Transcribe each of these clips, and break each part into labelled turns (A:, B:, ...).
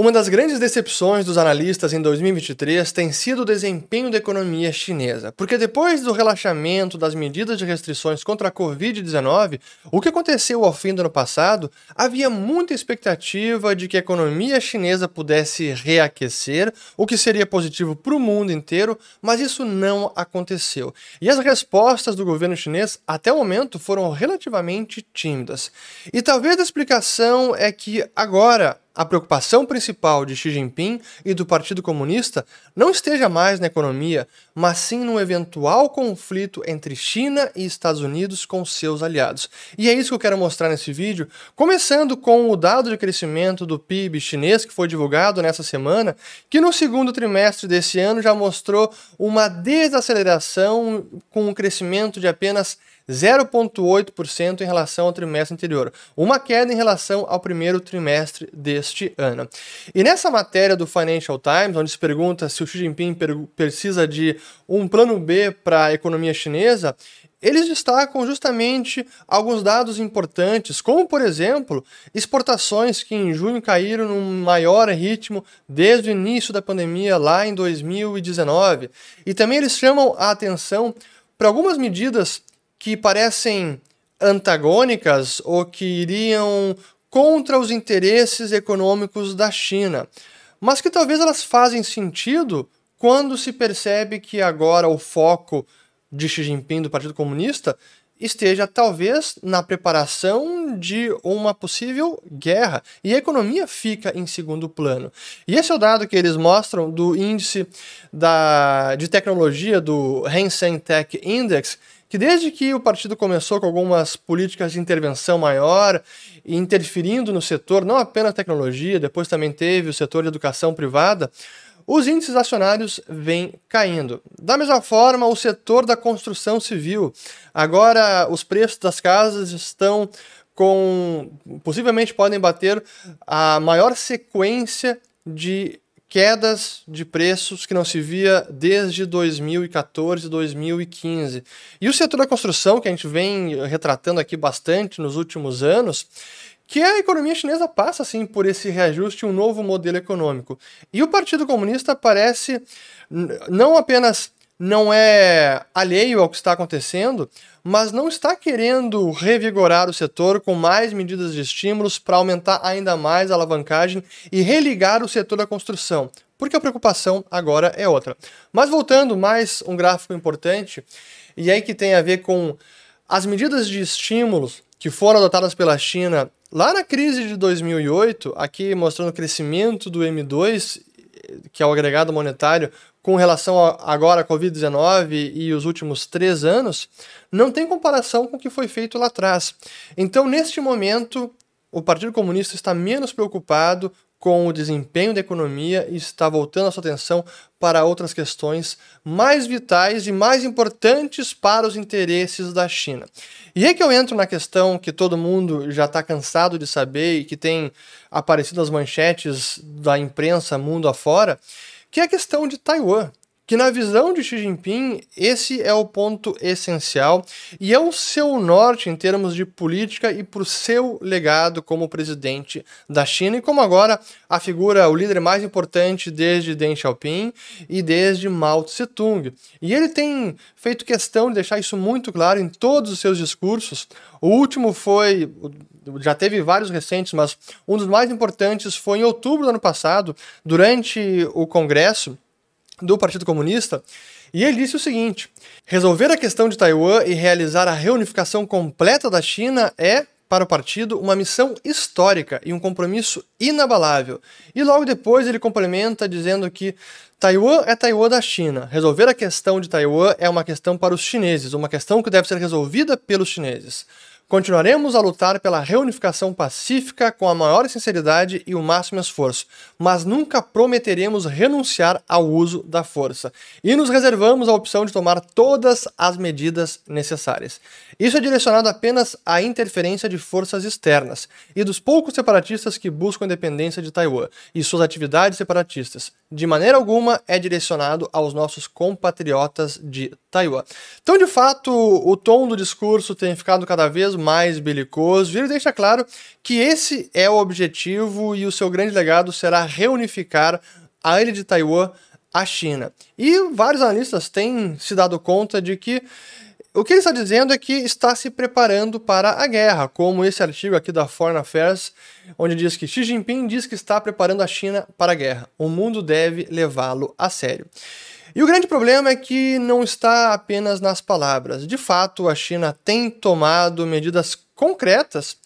A: Uma das grandes decepções dos analistas em 2023 tem sido o desempenho da economia chinesa, porque depois do relaxamento das medidas de restrições contra a Covid-19, o que aconteceu ao fim do ano passado, havia muita expectativa de que a economia chinesa pudesse reaquecer, o que seria positivo para o mundo inteiro, mas isso não aconteceu. E as respostas do governo chinês até o momento foram relativamente tímidas. E talvez a explicação é que agora a preocupação principal de Xi Jinping e do Partido Comunista não esteja mais na economia, mas sim no eventual conflito entre China e Estados Unidos com seus aliados. E é isso que eu quero mostrar nesse vídeo, começando com o dado de crescimento do PIB chinês que foi divulgado nessa semana, que no segundo trimestre desse ano já mostrou uma desaceleração com um crescimento de apenas 0,8% em relação ao trimestre anterior, uma queda em relação ao primeiro trimestre deste ano. E nessa matéria do Financial Times, onde se pergunta se o Xi Jinping precisa de um plano B para a economia chinesa, eles destacam justamente alguns dados importantes, como, por exemplo, exportações que em junho caíram num maior ritmo desde o início da pandemia, lá em 2019. E também eles chamam a atenção para algumas medidas que parecem antagônicas ou que iriam contra os interesses econômicos da China, mas que talvez elas fazem sentido quando se percebe que agora o foco de Xi Jinping do Partido Comunista esteja talvez na preparação de uma possível guerra e a economia fica em segundo plano. E esse é o dado que eles mostram do índice da, de tecnologia do Hang Seng Tech Index, que desde que o partido começou com algumas políticas de intervenção maior, interferindo no setor, não apenas tecnologia, depois também teve o setor de educação privada, os índices acionários vêm caindo. Da mesma forma, o setor da construção civil. Agora, os preços das casas estão com. possivelmente podem bater a maior sequência de quedas de preços que não se via desde 2014, 2015. E o setor da construção, que a gente vem retratando aqui bastante nos últimos anos, que a economia chinesa passa assim por esse reajuste, um novo modelo econômico. E o Partido Comunista parece não apenas não é alheio ao que está acontecendo, mas não está querendo revigorar o setor com mais medidas de estímulos para aumentar ainda mais a alavancagem e religar o setor da construção, porque a preocupação agora é outra. Mas voltando mais um gráfico importante, e aí que tem a ver com as medidas de estímulos que foram adotadas pela China lá na crise de 2008, aqui mostrando o crescimento do M2, que é o agregado monetário, com relação a, agora à Covid-19 e os últimos três anos, não tem comparação com o que foi feito lá atrás. Então, neste momento, o Partido Comunista está menos preocupado com o desempenho da economia e está voltando a sua atenção para outras questões mais vitais e mais importantes para os interesses da China. E aí que eu entro na questão que todo mundo já está cansado de saber e que tem aparecido nas manchetes da imprensa mundo afora, que é a questão de Taiwan que na visão de Xi Jinping, esse é o ponto essencial e é o seu norte em termos de política e por seu legado como presidente da China e como agora a figura, o líder mais importante desde Deng Xiaoping e desde Mao Tse-tung. E ele tem feito questão de deixar isso muito claro em todos os seus discursos. O último foi, já teve vários recentes, mas um dos mais importantes foi em outubro do ano passado, durante o Congresso, do Partido Comunista, e ele disse o seguinte: resolver a questão de Taiwan e realizar a reunificação completa da China é, para o partido, uma missão histórica e um compromisso inabalável. E logo depois ele complementa dizendo que Taiwan é Taiwan da China. Resolver a questão de Taiwan é uma questão para os chineses, uma questão que deve ser resolvida pelos chineses. Continuaremos a lutar pela reunificação pacífica com a maior sinceridade e o máximo esforço, mas nunca prometeremos renunciar ao uso da força e nos reservamos a opção de tomar todas as medidas necessárias. Isso é direcionado apenas à interferência de forças externas e dos poucos separatistas que buscam a independência de Taiwan e suas atividades separatistas. De maneira alguma é direcionado aos nossos compatriotas de Taiwan. Então, de fato, o tom do discurso tem ficado cada vez mais belicoso e ele deixa claro que esse é o objetivo e o seu grande legado será reunificar a ilha de Taiwan à China. E vários analistas têm se dado conta de que o que ele está dizendo é que está se preparando para a guerra, como esse artigo aqui da Foreign Affairs, onde diz que Xi Jinping diz que está preparando a China para a guerra. O mundo deve levá-lo a sério. E o grande problema é que não está apenas nas palavras. De fato, a China tem tomado medidas concretas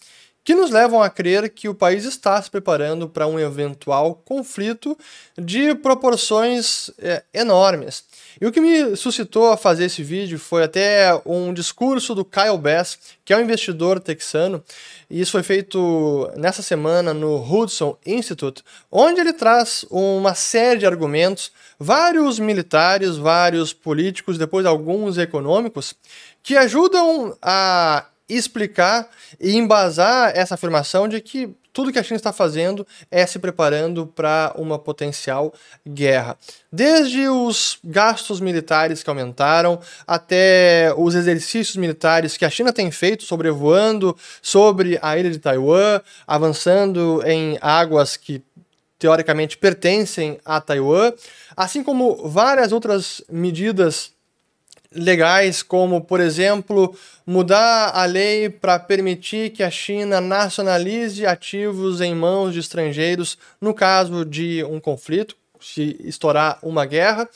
A: que nos levam a crer que o país está se preparando para um eventual conflito de proporções é, enormes. E o que me suscitou a fazer esse vídeo foi até um discurso do Kyle Bass, que é um investidor texano, e isso foi feito nessa semana no Hudson Institute, onde ele traz uma série de argumentos, vários militares, vários políticos, depois alguns econômicos, que ajudam a explicar e embasar essa afirmação de que tudo que a China está fazendo é se preparando para uma potencial guerra. Desde os gastos militares que aumentaram, até os exercícios militares que a China tem feito sobrevoando sobre a ilha de Taiwan, avançando em águas que teoricamente pertencem a Taiwan, assim como várias outras medidas legais, como, por exemplo, mudar a lei para permitir que a China nacionalize ativos em mãos de estrangeiros no caso de um conflito, se estourar uma guerra,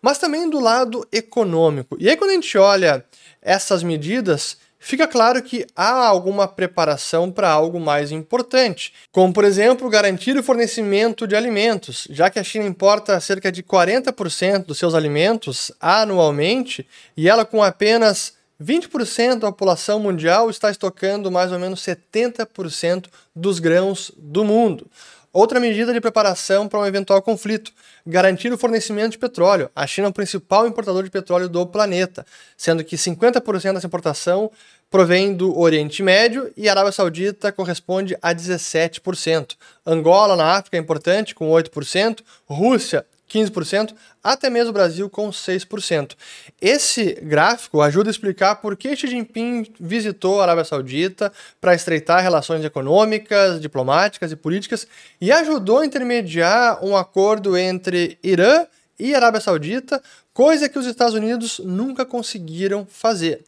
A: mas também do lado econômico. E aí, quando a gente olha essas medidas, fica claro que há alguma preparação para algo mais importante, como por exemplo garantir o fornecimento de alimentos, já que a China importa cerca de 40% dos seus alimentos anualmente e ela com apenas 20% da população mundial está estocando mais ou menos 70% dos grãos do mundo. Outra medida de preparação para um eventual conflito: garantir o fornecimento de petróleo. A China é o principal importador de petróleo do planeta, sendo que 50% dessa importação provém do Oriente Médio e a Arábia Saudita corresponde a 17%. Angola, na África, é importante, com 8%. Rússia, 15%, até mesmo o Brasil com 6%. Esse gráfico ajuda a explicar por que Xi Jinping visitou a Arábia Saudita para estreitar relações econômicas, diplomáticas e políticas e ajudou a intermediar um acordo entre Irã e Arábia Saudita, coisa que os Estados Unidos nunca conseguiram fazer.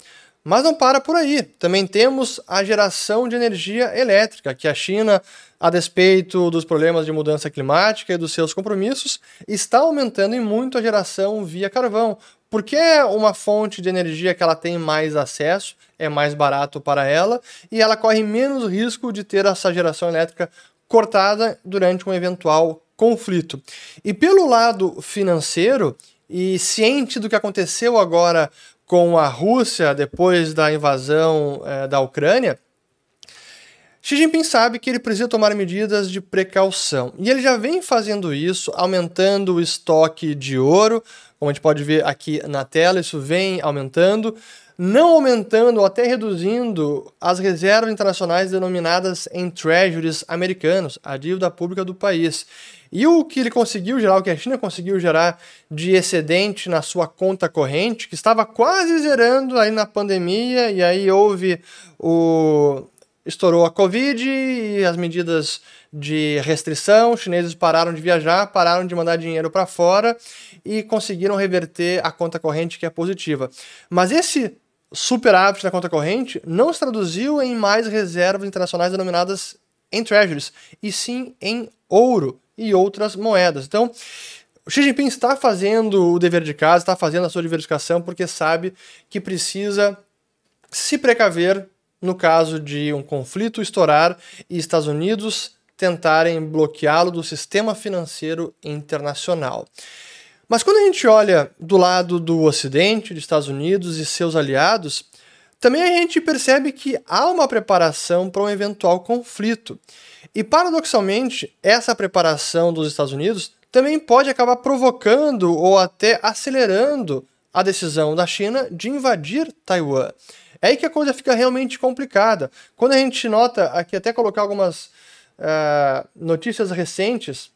A: Mas não para por aí. Também temos a geração de energia elétrica, que a China, a despeito dos problemas de mudança climática e dos seus compromissos, está aumentando em muito a geração via carvão, porque é uma fonte de energia que ela tem mais acesso, é mais barato para ela e ela corre menos risco de ter essa geração elétrica cortada durante um eventual conflito. E pelo lado financeiro, e ciente do que aconteceu agora com a Rússia depois da invasão é, da Ucrânia, Xi Jinping sabe que ele precisa tomar medidas de precaução. E ele já vem fazendo isso, aumentando o estoque de ouro, como a gente pode ver aqui na tela, isso vem aumentando, não aumentando ou até reduzindo as reservas internacionais denominadas em treasuries americanos, a dívida pública do país. E o que ele conseguiu gerar, o que a China conseguiu gerar de excedente na sua conta corrente, que estava quase zerando aí na pandemia, e aí houve o. estourou a Covid e as medidas de restrição, os chineses pararam de viajar, pararam de mandar dinheiro para fora e conseguiram reverter a conta corrente que é positiva. Mas esse superávit na conta corrente não se traduziu em mais reservas internacionais denominadas em treasuries, e sim em ouro e outras moedas. Então, o Xi Jinping está fazendo o dever de casa, está fazendo a sua diversificação porque sabe que precisa se precaver no caso de um conflito estourar e Estados Unidos tentarem bloqueá-lo do sistema financeiro internacional. Mas quando a gente olha do lado do Ocidente, dos Estados Unidos e seus aliados, também a gente percebe que há uma preparação para um eventual conflito. E paradoxalmente, essa preparação dos Estados Unidos também pode acabar provocando ou até acelerando a decisão da China de invadir Taiwan. É aí que a coisa fica realmente complicada. Quando a gente nota aqui, até colocar algumas uh, notícias recentes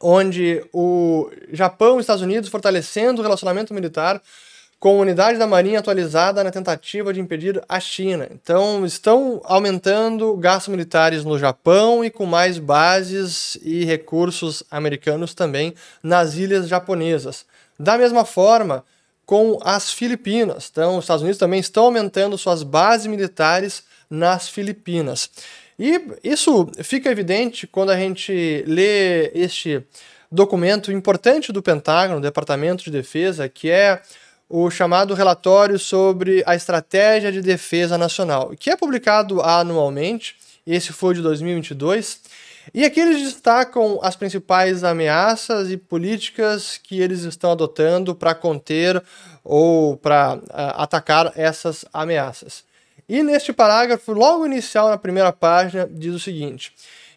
A: onde o Japão e os Estados Unidos fortalecendo o relacionamento militar com unidade da Marinha atualizada na tentativa de impedir a China. Então, estão aumentando gastos militares no Japão e com mais bases e recursos americanos também nas ilhas japonesas. Da mesma forma, com as Filipinas. Então, os Estados Unidos também estão aumentando suas bases militares nas Filipinas. E isso fica evidente quando a gente lê este documento importante do Pentágono, Departamento de Defesa, que é o chamado relatório sobre a estratégia de defesa nacional, que é publicado anualmente. Esse foi de 2022. E aqui eles destacam as principais ameaças e políticas que eles estão adotando para conter ou para uh, atacar essas ameaças. E neste parágrafo, logo inicial na primeira página, diz o seguinte: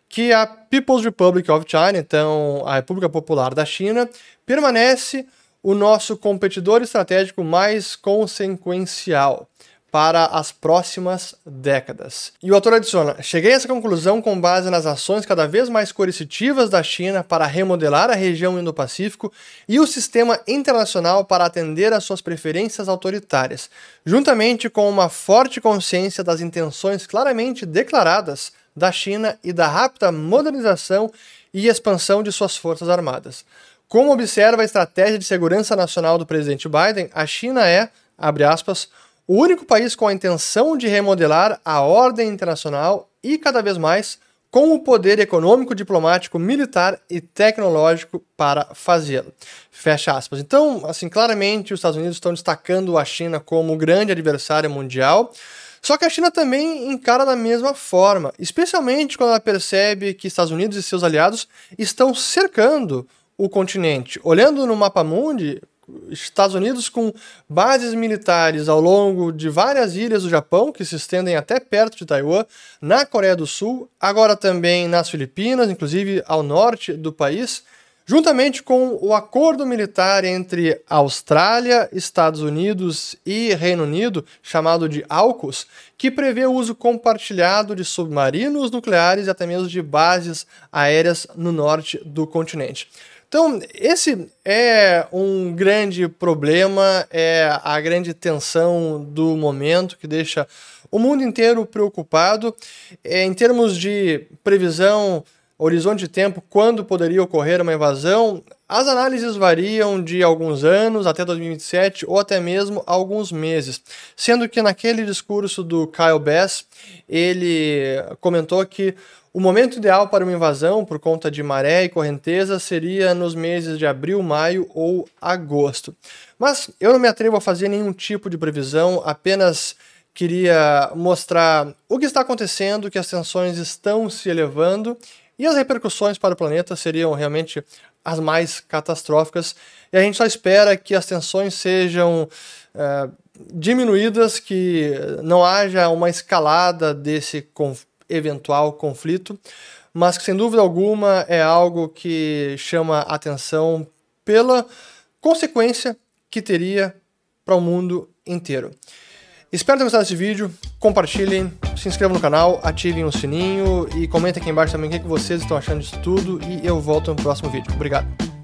A: que a People's Republic of China, então a República Popular da China, permanece o nosso competidor estratégico mais consequencial para as próximas décadas. E o autor adiciona: Cheguei a essa conclusão com base nas ações cada vez mais coercitivas da China para remodelar a região Indo-Pacífico e o sistema internacional para atender às suas preferências autoritárias, juntamente com uma forte consciência das intenções claramente declaradas da China e da rápida modernização e expansão de suas forças armadas. Como observa a estratégia de segurança nacional do presidente Biden, a China é, abre aspas, o único país com a intenção de remodelar a ordem internacional e, cada vez mais, com o poder econômico, diplomático, militar e tecnológico para fazê-lo. Fecha aspas. Então, assim, claramente os Estados Unidos estão destacando a China como grande adversário mundial. Só que a China também encara da mesma forma, especialmente quando ela percebe que Estados Unidos e seus aliados estão cercando o continente. Olhando no mapa mundi, Estados Unidos com bases militares ao longo de várias ilhas do Japão, que se estendem até perto de Taiwan, na Coreia do Sul, agora também nas Filipinas, inclusive ao norte do país, juntamente com o acordo militar entre Austrália, Estados Unidos e Reino Unido, chamado de AUKUS, que prevê o uso compartilhado de submarinos nucleares e até mesmo de bases aéreas no norte do continente. Então, esse é um grande problema, é a grande tensão do momento que deixa o mundo inteiro preocupado. É, em termos de previsão, horizonte de tempo, quando poderia ocorrer uma invasão, as análises variam de alguns anos até 2027 ou até mesmo alguns meses, sendo que naquele discurso do Kyle Bass, ele comentou que o momento ideal para uma invasão, por conta de maré e correnteza, seria nos meses de abril, maio ou agosto. Mas eu não me atrevo a fazer nenhum tipo de previsão, apenas queria mostrar o que está acontecendo, que as tensões estão se elevando e as repercussões para o planeta seriam realmente as mais catastróficas. E a gente só espera que as tensões sejam é, diminuídas, que não haja uma escalada desse conflito eventual conflito, mas que sem dúvida alguma é algo que chama atenção pela consequência que teria para o mundo inteiro. Espero ter gostado desse vídeo, compartilhem, se inscrevam no canal, ativem o sininho e comentem aqui embaixo também o que vocês estão achando disso tudo e eu volto no próximo vídeo. Obrigado!